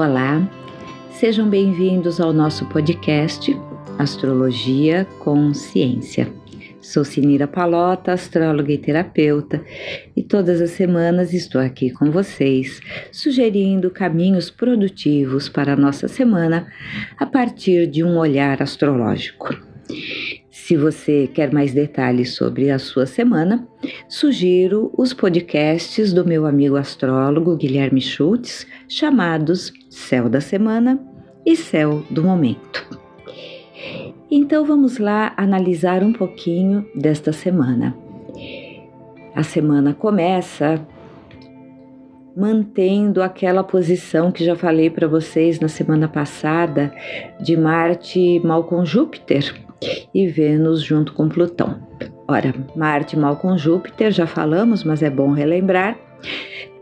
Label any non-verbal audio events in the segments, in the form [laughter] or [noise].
Olá, sejam bem-vindos ao nosso podcast Astrologia com Ciência. Sou Sinira Palota, astróloga e terapeuta, e todas as semanas estou aqui com vocês, sugerindo caminhos produtivos para a nossa semana a partir de um olhar astrológico. Se você quer mais detalhes sobre a sua semana, sugiro os podcasts do meu amigo astrólogo Guilherme Schultz, chamados Céu da Semana e Céu do Momento. Então vamos lá analisar um pouquinho desta semana. A semana começa mantendo aquela posição que já falei para vocês na semana passada de Marte mal com Júpiter e Vênus junto com Plutão. Ora, Marte mal com Júpiter, já falamos, mas é bom relembrar,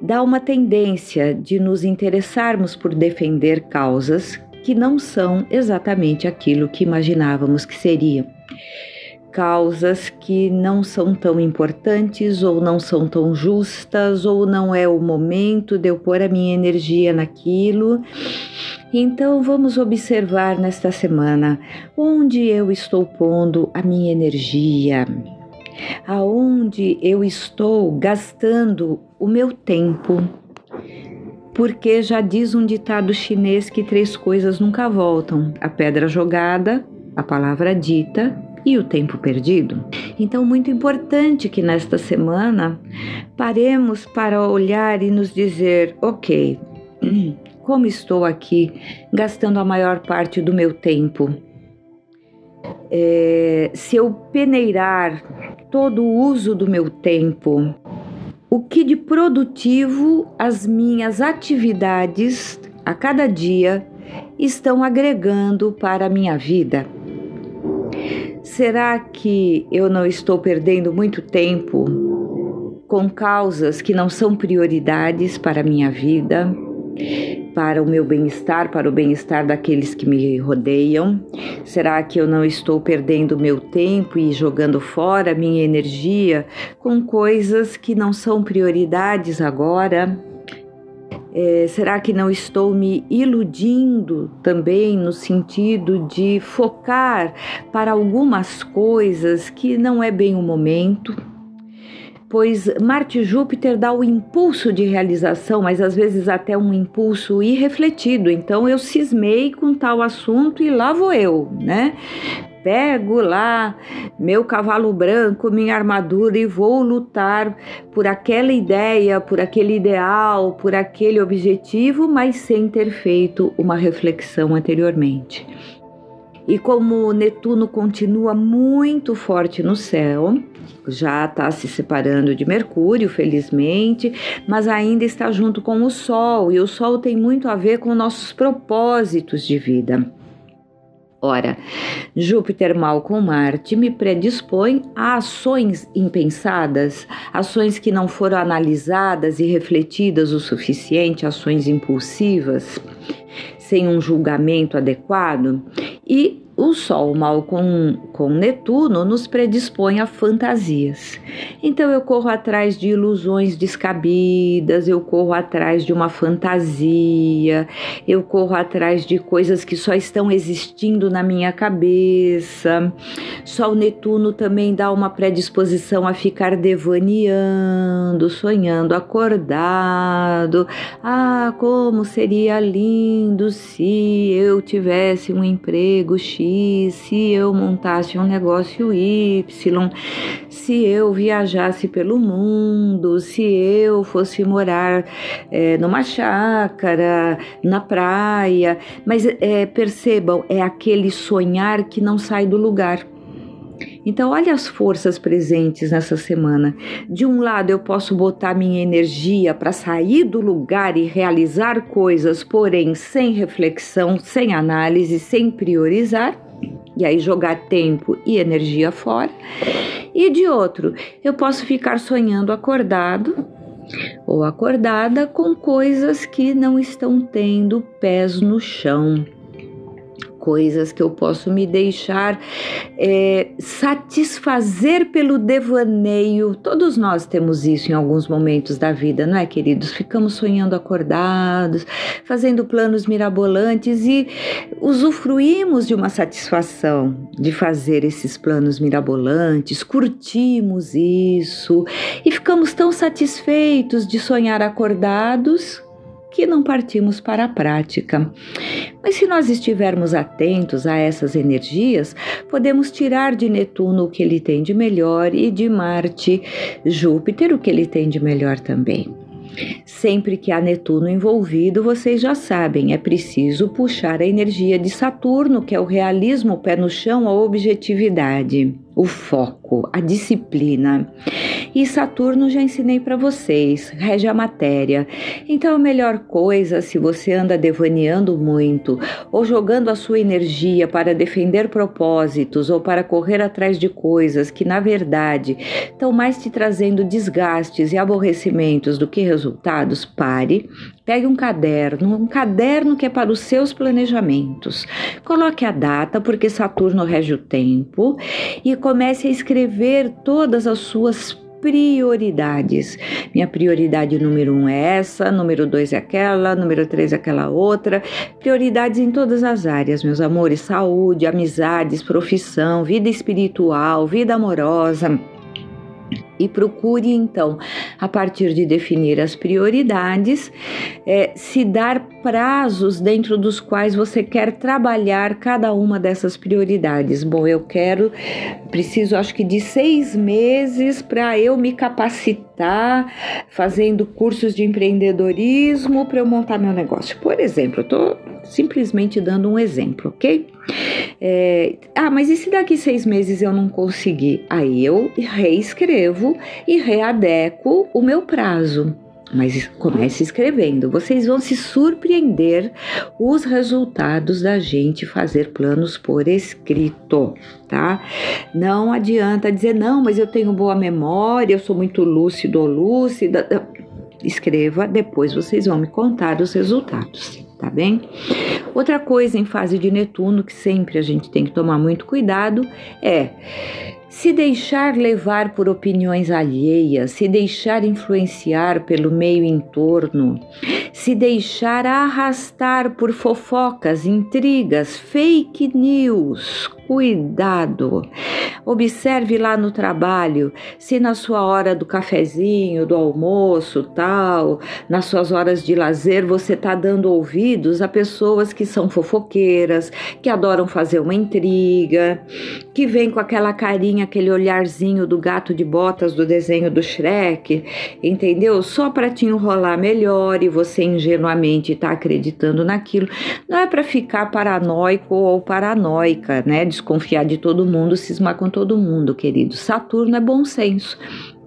dá uma tendência de nos interessarmos por defender causas que não são exatamente aquilo que imaginávamos que seriam. Causas que não são tão importantes, ou não são tão justas, ou não é o momento de eu pôr a minha energia naquilo. Então vamos observar nesta semana onde eu estou pondo a minha energia, aonde eu estou gastando o meu tempo porque já diz um ditado chinês que três coisas nunca voltam: a pedra jogada, a palavra dita e o tempo perdido. Então, muito importante que nesta semana paremos para olhar e nos dizer: ok, [clears throat] como estou aqui gastando a maior parte do meu tempo? É, se eu peneirar todo o uso do meu tempo o que de produtivo as minhas atividades a cada dia estão agregando para a minha vida? Será que eu não estou perdendo muito tempo com causas que não são prioridades para a minha vida? Para o meu bem-estar, para o bem-estar daqueles que me rodeiam? Será que eu não estou perdendo meu tempo e jogando fora minha energia com coisas que não são prioridades agora? É, será que não estou me iludindo também no sentido de focar para algumas coisas que não é bem o momento? Pois Marte e Júpiter dá o impulso de realização, mas às vezes até um impulso irrefletido. Então eu cismei com tal assunto e lá vou eu, né? Pego lá meu cavalo branco, minha armadura e vou lutar por aquela ideia, por aquele ideal, por aquele objetivo, mas sem ter feito uma reflexão anteriormente. E como Netuno continua muito forte no céu, já está se separando de Mercúrio, felizmente, mas ainda está junto com o Sol, e o Sol tem muito a ver com nossos propósitos de vida. Ora, Júpiter mal com Marte me predispõe a ações impensadas, ações que não foram analisadas e refletidas o suficiente, ações impulsivas, sem um julgamento adequado, e o Sol mal com, com Netuno nos predispõe a fantasias. Então eu corro atrás de ilusões descabidas, eu corro atrás de uma fantasia, eu corro atrás de coisas que só estão existindo na minha cabeça. Sol Netuno também dá uma predisposição a ficar devaneando, sonhando acordado. Ah, como seria lindo se eu tivesse um emprego X se eu montasse um negócio Y, se eu viajasse pelo mundo, se eu fosse morar é, numa chácara, na praia. Mas é, percebam, é aquele sonhar que não sai do lugar. Então, olha as forças presentes nessa semana. De um lado, eu posso botar minha energia para sair do lugar e realizar coisas, porém sem reflexão, sem análise, sem priorizar. E aí jogar tempo e energia fora. E de outro, eu posso ficar sonhando acordado ou acordada com coisas que não estão tendo pés no chão coisas que eu posso me deixar é, satisfazer pelo devaneio. Todos nós temos isso em alguns momentos da vida, não é, queridos? Ficamos sonhando acordados, fazendo planos mirabolantes e usufruímos de uma satisfação de fazer esses planos mirabolantes, curtimos isso e ficamos tão satisfeitos de sonhar acordados que não partimos para a prática. Mas se nós estivermos atentos a essas energias, podemos tirar de Netuno o que ele tem de melhor e de Marte, Júpiter, o que ele tem de melhor também. Sempre que há Netuno envolvido, vocês já sabem, é preciso puxar a energia de Saturno, que é o realismo, o pé no chão, a objetividade o foco, a disciplina. E Saturno já ensinei para vocês, rege a matéria. Então a melhor coisa, se você anda devaneando muito ou jogando a sua energia para defender propósitos ou para correr atrás de coisas que na verdade estão mais te trazendo desgastes e aborrecimentos do que resultados, pare, pegue um caderno, um caderno que é para os seus planejamentos. Coloque a data, porque Saturno rege o tempo, e comece a escrever todas as suas prioridades. Minha prioridade número um é essa, número dois é aquela, número três é aquela outra. Prioridades em todas as áreas, meus amores: saúde, amizades, profissão, vida espiritual, vida amorosa e procure então, a partir de definir as prioridades, é, se dar prazos dentro dos quais você quer trabalhar cada uma dessas prioridades. Bom, eu quero, preciso acho que de seis meses para eu me capacitar fazendo cursos de empreendedorismo para eu montar meu negócio. Por exemplo, eu estou simplesmente dando um exemplo, ok? É, ah, mas e se daqui seis meses eu não conseguir? Aí eu reescrevo e readequo o meu prazo. Mas comece escrevendo. Vocês vão se surpreender os resultados da gente fazer planos por escrito, tá? Não adianta dizer, não, mas eu tenho boa memória, eu sou muito lúcido ou lúcida. Escreva, depois vocês vão me contar os resultados tá bem? Outra coisa em fase de Netuno que sempre a gente tem que tomar muito cuidado é se deixar levar por opiniões alheias, se deixar influenciar pelo meio em torno, se deixar arrastar por fofocas, intrigas, fake news, cuidado. Observe lá no trabalho, se na sua hora do cafezinho, do almoço, tal, nas suas horas de lazer, você está dando ouvidos a pessoas que são fofoqueiras, que adoram fazer uma intriga, que vem com aquela carinha, aquele olharzinho do gato de botas do desenho do Shrek, entendeu? Só para te enrolar melhor e você ingenuamente está acreditando naquilo. Não é para ficar paranoico ou paranoica, né? desconfiar de todo mundo, cismar com todo mundo, querido. Saturno é bom senso.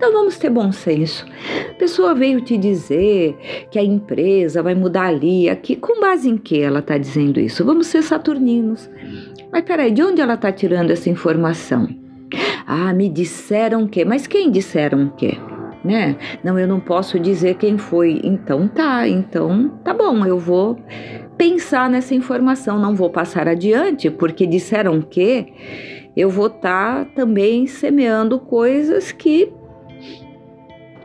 Então vamos ter bom senso. A pessoa veio te dizer que a empresa vai mudar ali, aqui. Com base em que ela está dizendo isso? Vamos ser saturninos. Mas peraí, de onde ela está tirando essa informação? Ah, me disseram que. Mas quem disseram que? Né? Não, eu não posso dizer quem foi. Então tá, então tá bom, eu vou pensar nessa informação, não vou passar adiante, porque disseram que eu vou estar tá também semeando coisas que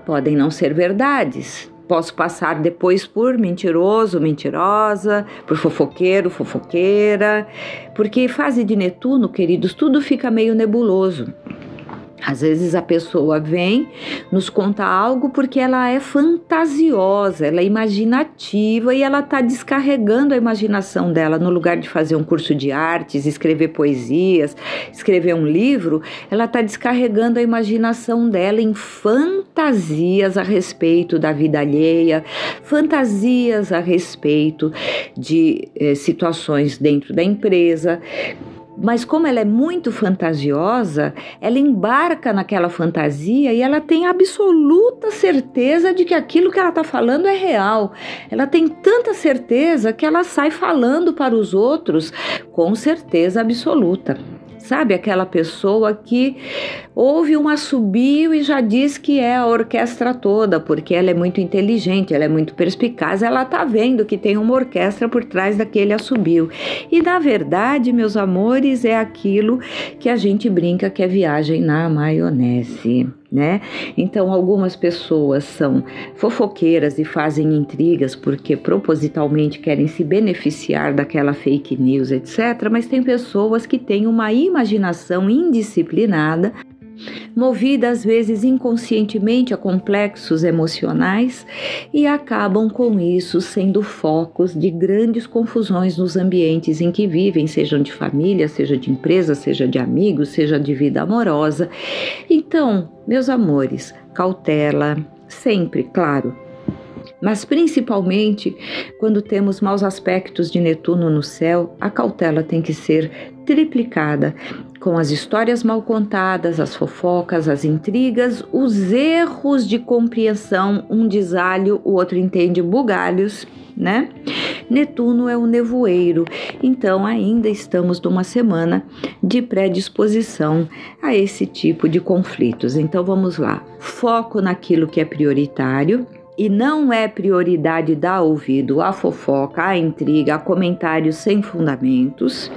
podem não ser verdades. Posso passar depois por mentiroso, mentirosa, por fofoqueiro, fofoqueira, porque fase de Netuno, queridos, tudo fica meio nebuloso. Às vezes a pessoa vem, nos conta algo porque ela é fantasiosa, ela é imaginativa e ela está descarregando a imaginação dela. No lugar de fazer um curso de artes, escrever poesias, escrever um livro, ela está descarregando a imaginação dela em fantasias a respeito da vida alheia, fantasias a respeito de eh, situações dentro da empresa mas como ela é muito fantasiosa, ela embarca naquela fantasia e ela tem absoluta certeza de que aquilo que ela está falando é real. Ela tem tanta certeza que ela sai falando para os outros com certeza absoluta Sabe aquela pessoa que ouve um assobio e já diz que é a orquestra toda, porque ela é muito inteligente, ela é muito perspicaz, ela tá vendo que tem uma orquestra por trás daquele assobio. E na verdade, meus amores, é aquilo que a gente brinca que é viagem na maionese né? Então, algumas pessoas são fofoqueiras e fazem intrigas porque propositalmente querem se beneficiar daquela fake news, etc. Mas tem pessoas que têm uma imaginação indisciplinada movida às vezes inconscientemente a complexos emocionais e acabam com isso sendo focos de grandes confusões nos ambientes em que vivem, sejam de família, seja de empresa, seja de amigos, seja de vida amorosa. Então, meus amores, cautela, sempre, claro, mas principalmente quando temos maus aspectos de Netuno no céu, a cautela tem que ser triplicada com as histórias mal contadas, as fofocas, as intrigas, os erros de compreensão, um desalho, o outro entende bugalhos, né? Netuno é o nevoeiro, então ainda estamos numa semana de predisposição a esse tipo de conflitos. Então vamos lá, foco naquilo que é prioritário, e não é prioridade dar ouvido à fofoca, à intriga, a comentários sem fundamentos.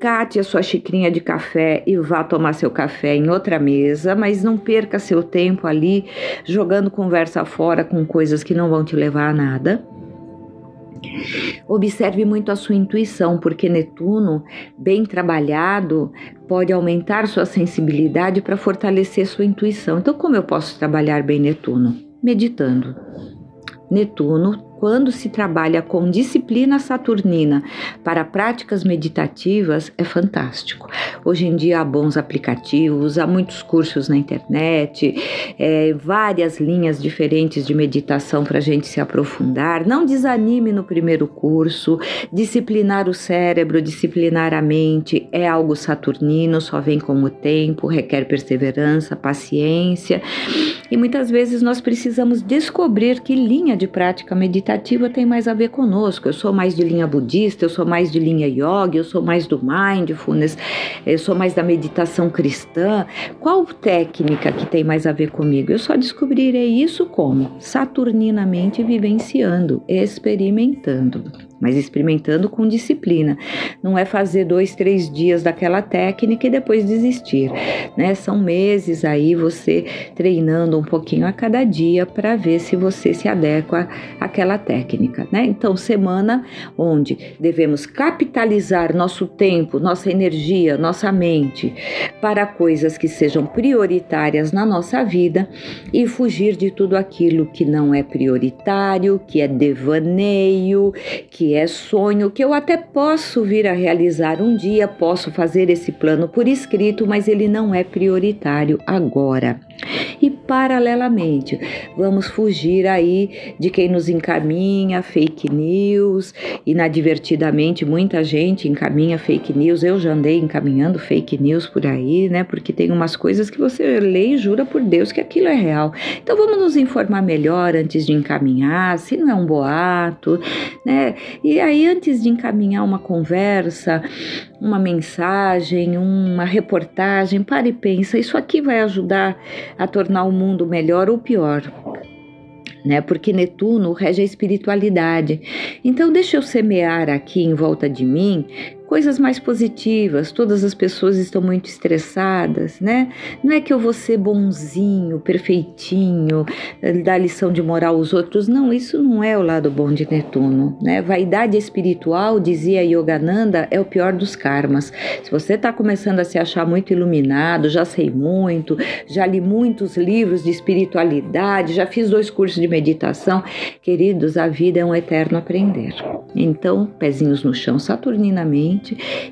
Cate a sua xicrinha de café e vá tomar seu café em outra mesa, mas não perca seu tempo ali jogando conversa fora com coisas que não vão te levar a nada. Observe muito a sua intuição, porque Netuno, bem trabalhado, pode aumentar sua sensibilidade para fortalecer sua intuição. Então, como eu posso trabalhar bem Netuno? Meditando. Netuno quando se trabalha com disciplina saturnina para práticas meditativas, é fantástico. Hoje em dia há bons aplicativos, há muitos cursos na internet, é, várias linhas diferentes de meditação para a gente se aprofundar. Não desanime no primeiro curso. Disciplinar o cérebro, disciplinar a mente é algo saturnino, só vem com o tempo, requer perseverança, paciência. E muitas vezes nós precisamos descobrir que linha de prática meditativa meditativa tem mais a ver conosco. Eu sou mais de linha budista, eu sou mais de linha yoga, eu sou mais do mindfulness, eu sou mais da meditação cristã. Qual técnica que tem mais a ver comigo? Eu só descobrirei isso como? Saturninamente vivenciando, experimentando mas experimentando com disciplina. Não é fazer dois, três dias daquela técnica e depois desistir, né? São meses aí você treinando um pouquinho a cada dia para ver se você se adequa àquela técnica, né? Então, semana onde devemos capitalizar nosso tempo, nossa energia, nossa mente para coisas que sejam prioritárias na nossa vida e fugir de tudo aquilo que não é prioritário, que é devaneio, que é sonho que eu até posso vir a realizar um dia, posso fazer esse plano por escrito, mas ele não é prioritário agora. E paralelamente, vamos fugir aí de quem nos encaminha fake news, inadvertidamente muita gente encaminha fake news. Eu já andei encaminhando fake news por aí, né? Porque tem umas coisas que você lê e jura por Deus que aquilo é real. Então vamos nos informar melhor antes de encaminhar, se não é um boato, né? E aí antes de encaminhar uma conversa, uma mensagem, uma reportagem, pare e pensa, isso aqui vai ajudar a tornar o mundo melhor ou pior? Né? Porque Netuno rege a espiritualidade. Então, deixa eu semear aqui em volta de mim coisas mais positivas. Todas as pessoas estão muito estressadas, né? Não é que eu vou ser bonzinho, perfeitinho, dar lição de moral aos outros. Não, isso não é o lado bom de Netuno, né? Vaidade espiritual, dizia Yogananda, é o pior dos karmas. Se você está começando a se achar muito iluminado, já sei muito, já li muitos livros de espiritualidade, já fiz dois cursos de meditação, queridos, a vida é um eterno aprender. Então, pezinhos no chão saturninamente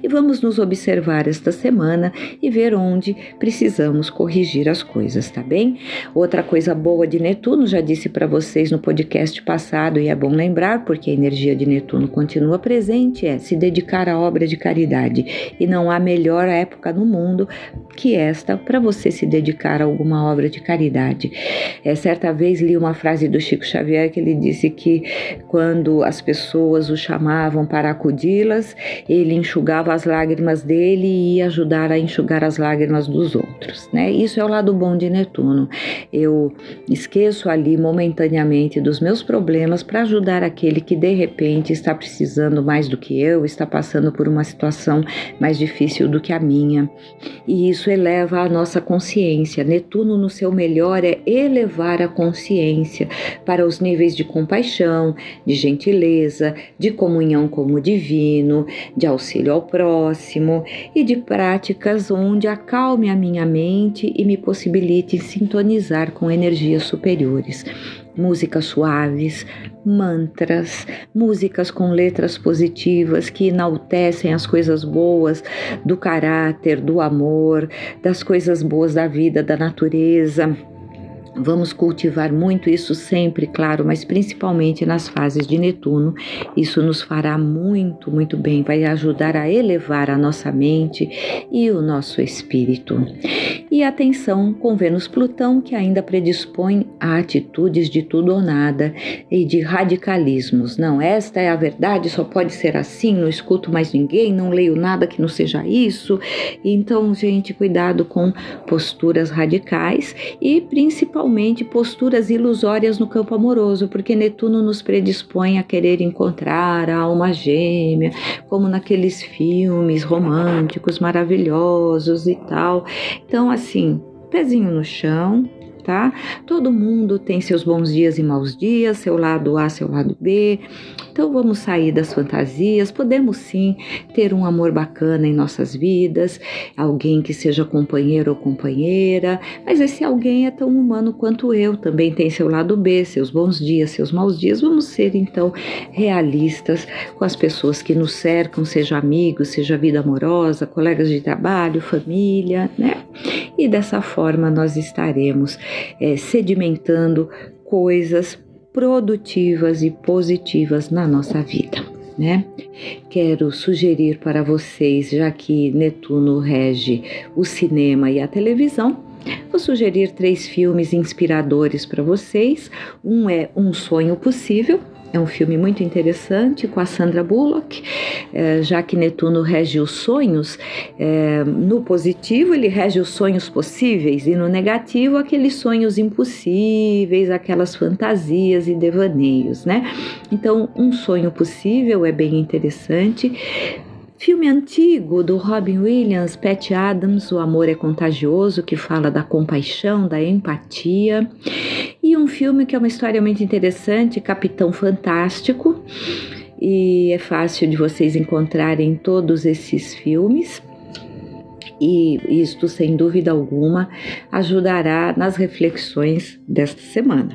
e vamos nos observar esta semana e ver onde precisamos corrigir as coisas, tá bem? Outra coisa boa de Netuno, já disse para vocês no podcast passado e é bom lembrar porque a energia de Netuno continua presente, é se dedicar à obra de caridade. E não há melhor época no mundo que esta para você se dedicar a alguma obra de caridade. É, certa vez li uma frase do Chico Xavier que ele disse que quando as pessoas o chamavam para acudi-las, ele enxugava as lágrimas dele e ia ajudar a enxugar as lágrimas dos outros, né? Isso é o lado bom de Netuno. Eu esqueço ali momentaneamente dos meus problemas para ajudar aquele que de repente está precisando mais do que eu, está passando por uma situação mais difícil do que a minha. E isso eleva a nossa consciência. Netuno no seu melhor é elevar a consciência para os níveis de compaixão, de gentileza, de comunhão com o divino, de auxílio ao próximo e de práticas onde acalme a minha mente e me possibilite sintonizar com energias superiores. Músicas suaves, mantras, músicas com letras positivas que enaltecem as coisas boas do caráter, do amor, das coisas boas da vida, da natureza Vamos cultivar muito isso sempre, claro, mas principalmente nas fases de Netuno. Isso nos fará muito, muito bem, vai ajudar a elevar a nossa mente e o nosso espírito. E atenção com Vênus-Plutão, que ainda predispõe a atitudes de tudo ou nada e de radicalismos. Não, esta é a verdade, só pode ser assim, não escuto mais ninguém, não leio nada que não seja isso. Então, gente, cuidado com posturas radicais e principalmente principalmente posturas ilusórias no campo amoroso, porque Netuno nos predispõe a querer encontrar a alma gêmea, como naqueles filmes românticos maravilhosos e tal. Então, assim, pezinho no chão, tá? Todo mundo tem seus bons dias e maus dias, seu lado A, seu lado B. Então vamos sair das fantasias. Podemos sim ter um amor bacana em nossas vidas, alguém que seja companheiro ou companheira, mas esse alguém é tão humano quanto eu, também tem seu lado B, seus bons dias, seus maus dias. Vamos ser então realistas com as pessoas que nos cercam, seja amigos, seja vida amorosa, colegas de trabalho, família, né? E dessa forma nós estaremos é, sedimentando coisas produtivas e positivas na nossa vida. Né? Quero sugerir para vocês, já que Netuno rege o cinema e a televisão, vou sugerir três filmes inspiradores para vocês. Um é Um Sonho Possível, é um filme muito interessante com a Sandra Bullock, é, já que Netuno rege os sonhos. É, no positivo, ele rege os sonhos possíveis, e no negativo, aqueles sonhos impossíveis, aquelas fantasias e devaneios, né? Então, um sonho possível é bem interessante. Filme antigo do Robin Williams, Pat Adams, O Amor é Contagioso, que fala da compaixão, da empatia. E um filme que é uma história muito interessante, Capitão Fantástico. E é fácil de vocês encontrarem todos esses filmes e isto, sem dúvida alguma, ajudará nas reflexões desta semana.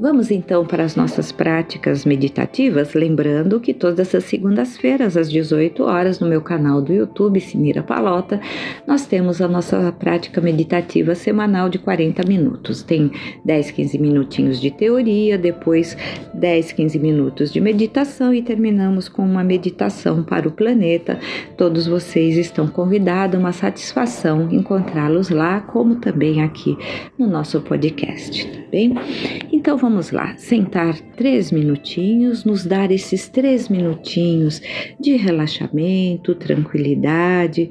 Vamos então para as nossas práticas meditativas, lembrando que todas as segundas-feiras às 18 horas no meu canal do YouTube Sinira Palota, nós temos a nossa prática meditativa semanal de 40 minutos. Tem 10, 15 minutinhos de teoria, depois 10, 15 minutos de meditação e terminamos com uma meditação para o planeta. Todos vocês estão convidados, uma satisfação encontrá-los lá, como também aqui no nosso podcast, tá bem? Então vamos lá, sentar três minutinhos, nos dar esses três minutinhos de relaxamento, tranquilidade,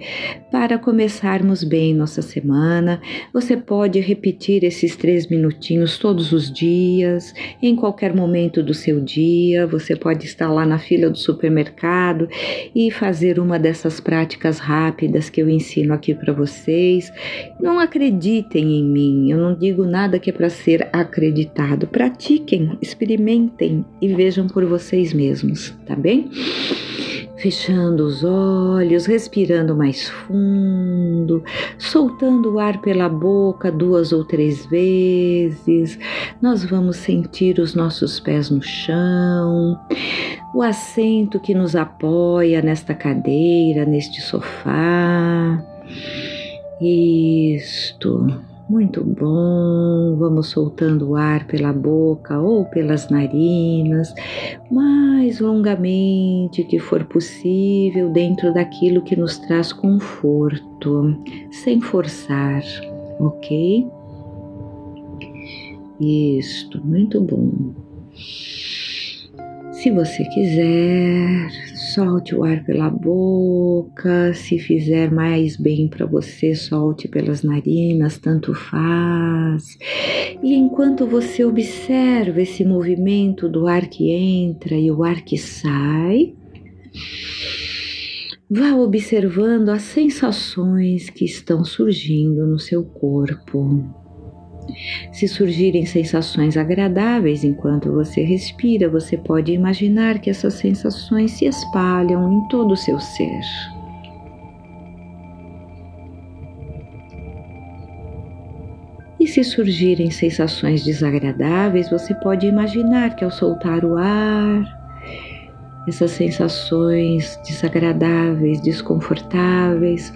para começarmos bem nossa semana. Você pode repetir esses três minutinhos todos os dias, em qualquer momento do seu dia. Você pode estar lá na fila do supermercado e fazer uma dessas práticas rápidas que eu ensino aqui para vocês. Não acreditem em mim, eu não digo nada que é para ser acreditado. Pratiquem, experimentem e vejam por vocês mesmos, tá bem? Fechando os olhos, respirando mais fundo, soltando o ar pela boca duas ou três vezes. Nós vamos sentir os nossos pés no chão, o assento que nos apoia nesta cadeira, neste sofá. Isto. Muito bom. Vamos soltando o ar pela boca ou pelas narinas, mais longamente que for possível, dentro daquilo que nos traz conforto, sem forçar, ok? Isto, muito bom. Se você quiser, solte o ar pela boca. Se fizer mais bem para você, solte pelas narinas, tanto faz. E enquanto você observa esse movimento do ar que entra e o ar que sai, vá observando as sensações que estão surgindo no seu corpo. Se surgirem sensações agradáveis enquanto você respira, você pode imaginar que essas sensações se espalham em todo o seu ser. E se surgirem sensações desagradáveis, você pode imaginar que ao soltar o ar, essas sensações desagradáveis, desconfortáveis,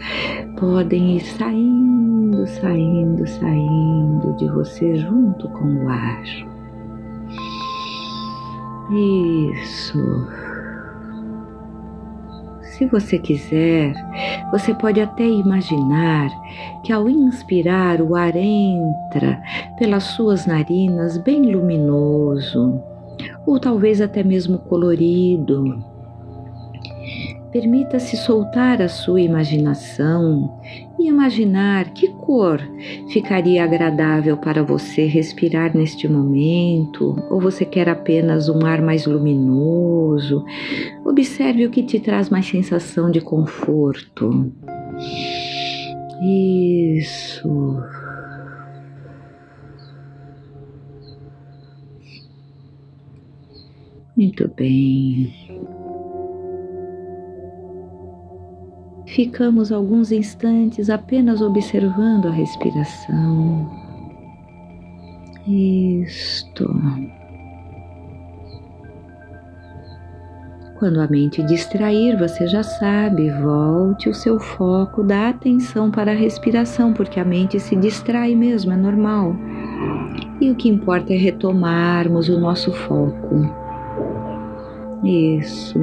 podem ir saindo, saindo, saindo de você junto com o ar. Isso. Se você quiser, você pode até imaginar que ao inspirar o ar entra pelas suas narinas bem luminoso ou talvez até mesmo colorido. Permita-se soltar a sua imaginação e imaginar que cor ficaria agradável para você respirar neste momento, ou você quer apenas um ar mais luminoso. Observe o que te traz mais sensação de conforto. Isso. Muito bem. Ficamos alguns instantes apenas observando a respiração. Isto. Quando a mente distrair, você já sabe, volte o seu foco da atenção para a respiração, porque a mente se distrai mesmo, é normal. E o que importa é retomarmos o nosso foco. Isso.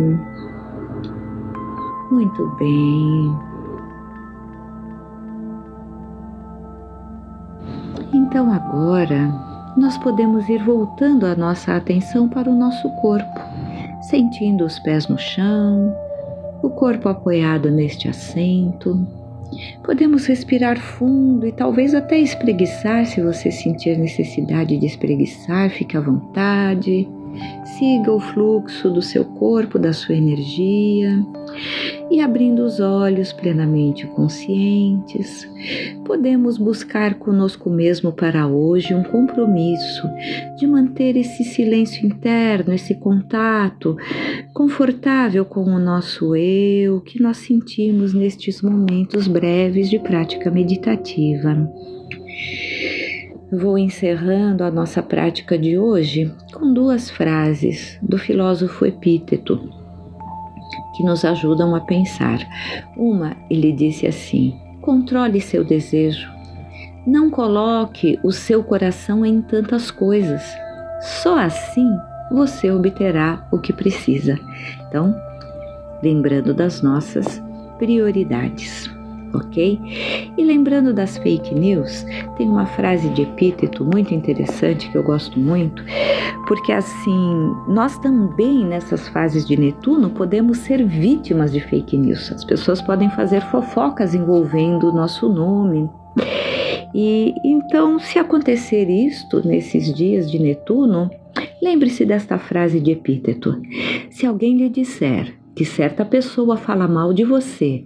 Muito bem. Então agora nós podemos ir voltando a nossa atenção para o nosso corpo, sentindo os pés no chão, o corpo apoiado neste assento. Podemos respirar fundo e talvez até espreguiçar se você sentir necessidade de espreguiçar, fique à vontade. Siga o fluxo do seu corpo, da sua energia e abrindo os olhos plenamente conscientes, podemos buscar conosco mesmo para hoje um compromisso de manter esse silêncio interno, esse contato confortável com o nosso eu que nós sentimos nestes momentos breves de prática meditativa. Vou encerrando a nossa prática de hoje com duas frases do filósofo Epíteto que nos ajudam a pensar. Uma, ele disse assim: controle seu desejo. Não coloque o seu coração em tantas coisas. Só assim você obterá o que precisa. Então, lembrando das nossas prioridades ok? E lembrando das fake news, tem uma frase de epíteto muito interessante que eu gosto muito, porque assim, nós também nessas fases de Netuno podemos ser vítimas de fake news. As pessoas podem fazer fofocas envolvendo o nosso nome. E então, se acontecer isto nesses dias de Netuno, lembre-se desta frase de epíteto: se alguém lhe disser que certa pessoa fala mal de você,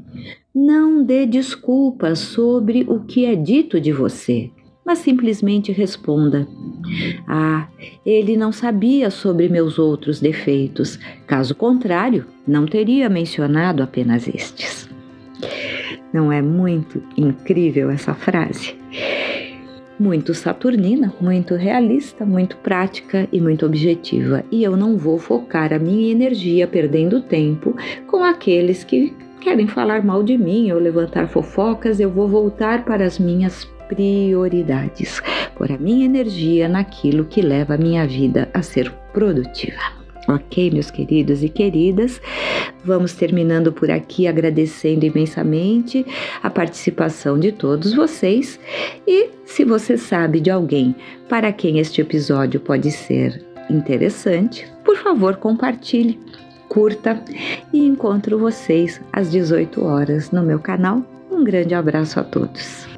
não dê desculpas sobre o que é dito de você, mas simplesmente responda: Ah, ele não sabia sobre meus outros defeitos, caso contrário, não teria mencionado apenas estes. Não é muito incrível essa frase? Muito saturnina, muito realista, muito prática e muito objetiva. E eu não vou focar a minha energia perdendo tempo com aqueles que querem falar mal de mim ou levantar fofocas, eu vou voltar para as minhas prioridades, pôr a minha energia naquilo que leva a minha vida a ser produtiva. Ok, meus queridos e queridas, vamos terminando por aqui agradecendo imensamente a participação de todos vocês. E se você sabe de alguém para quem este episódio pode ser interessante, por favor, compartilhe, curta e encontro vocês às 18 horas no meu canal. Um grande abraço a todos.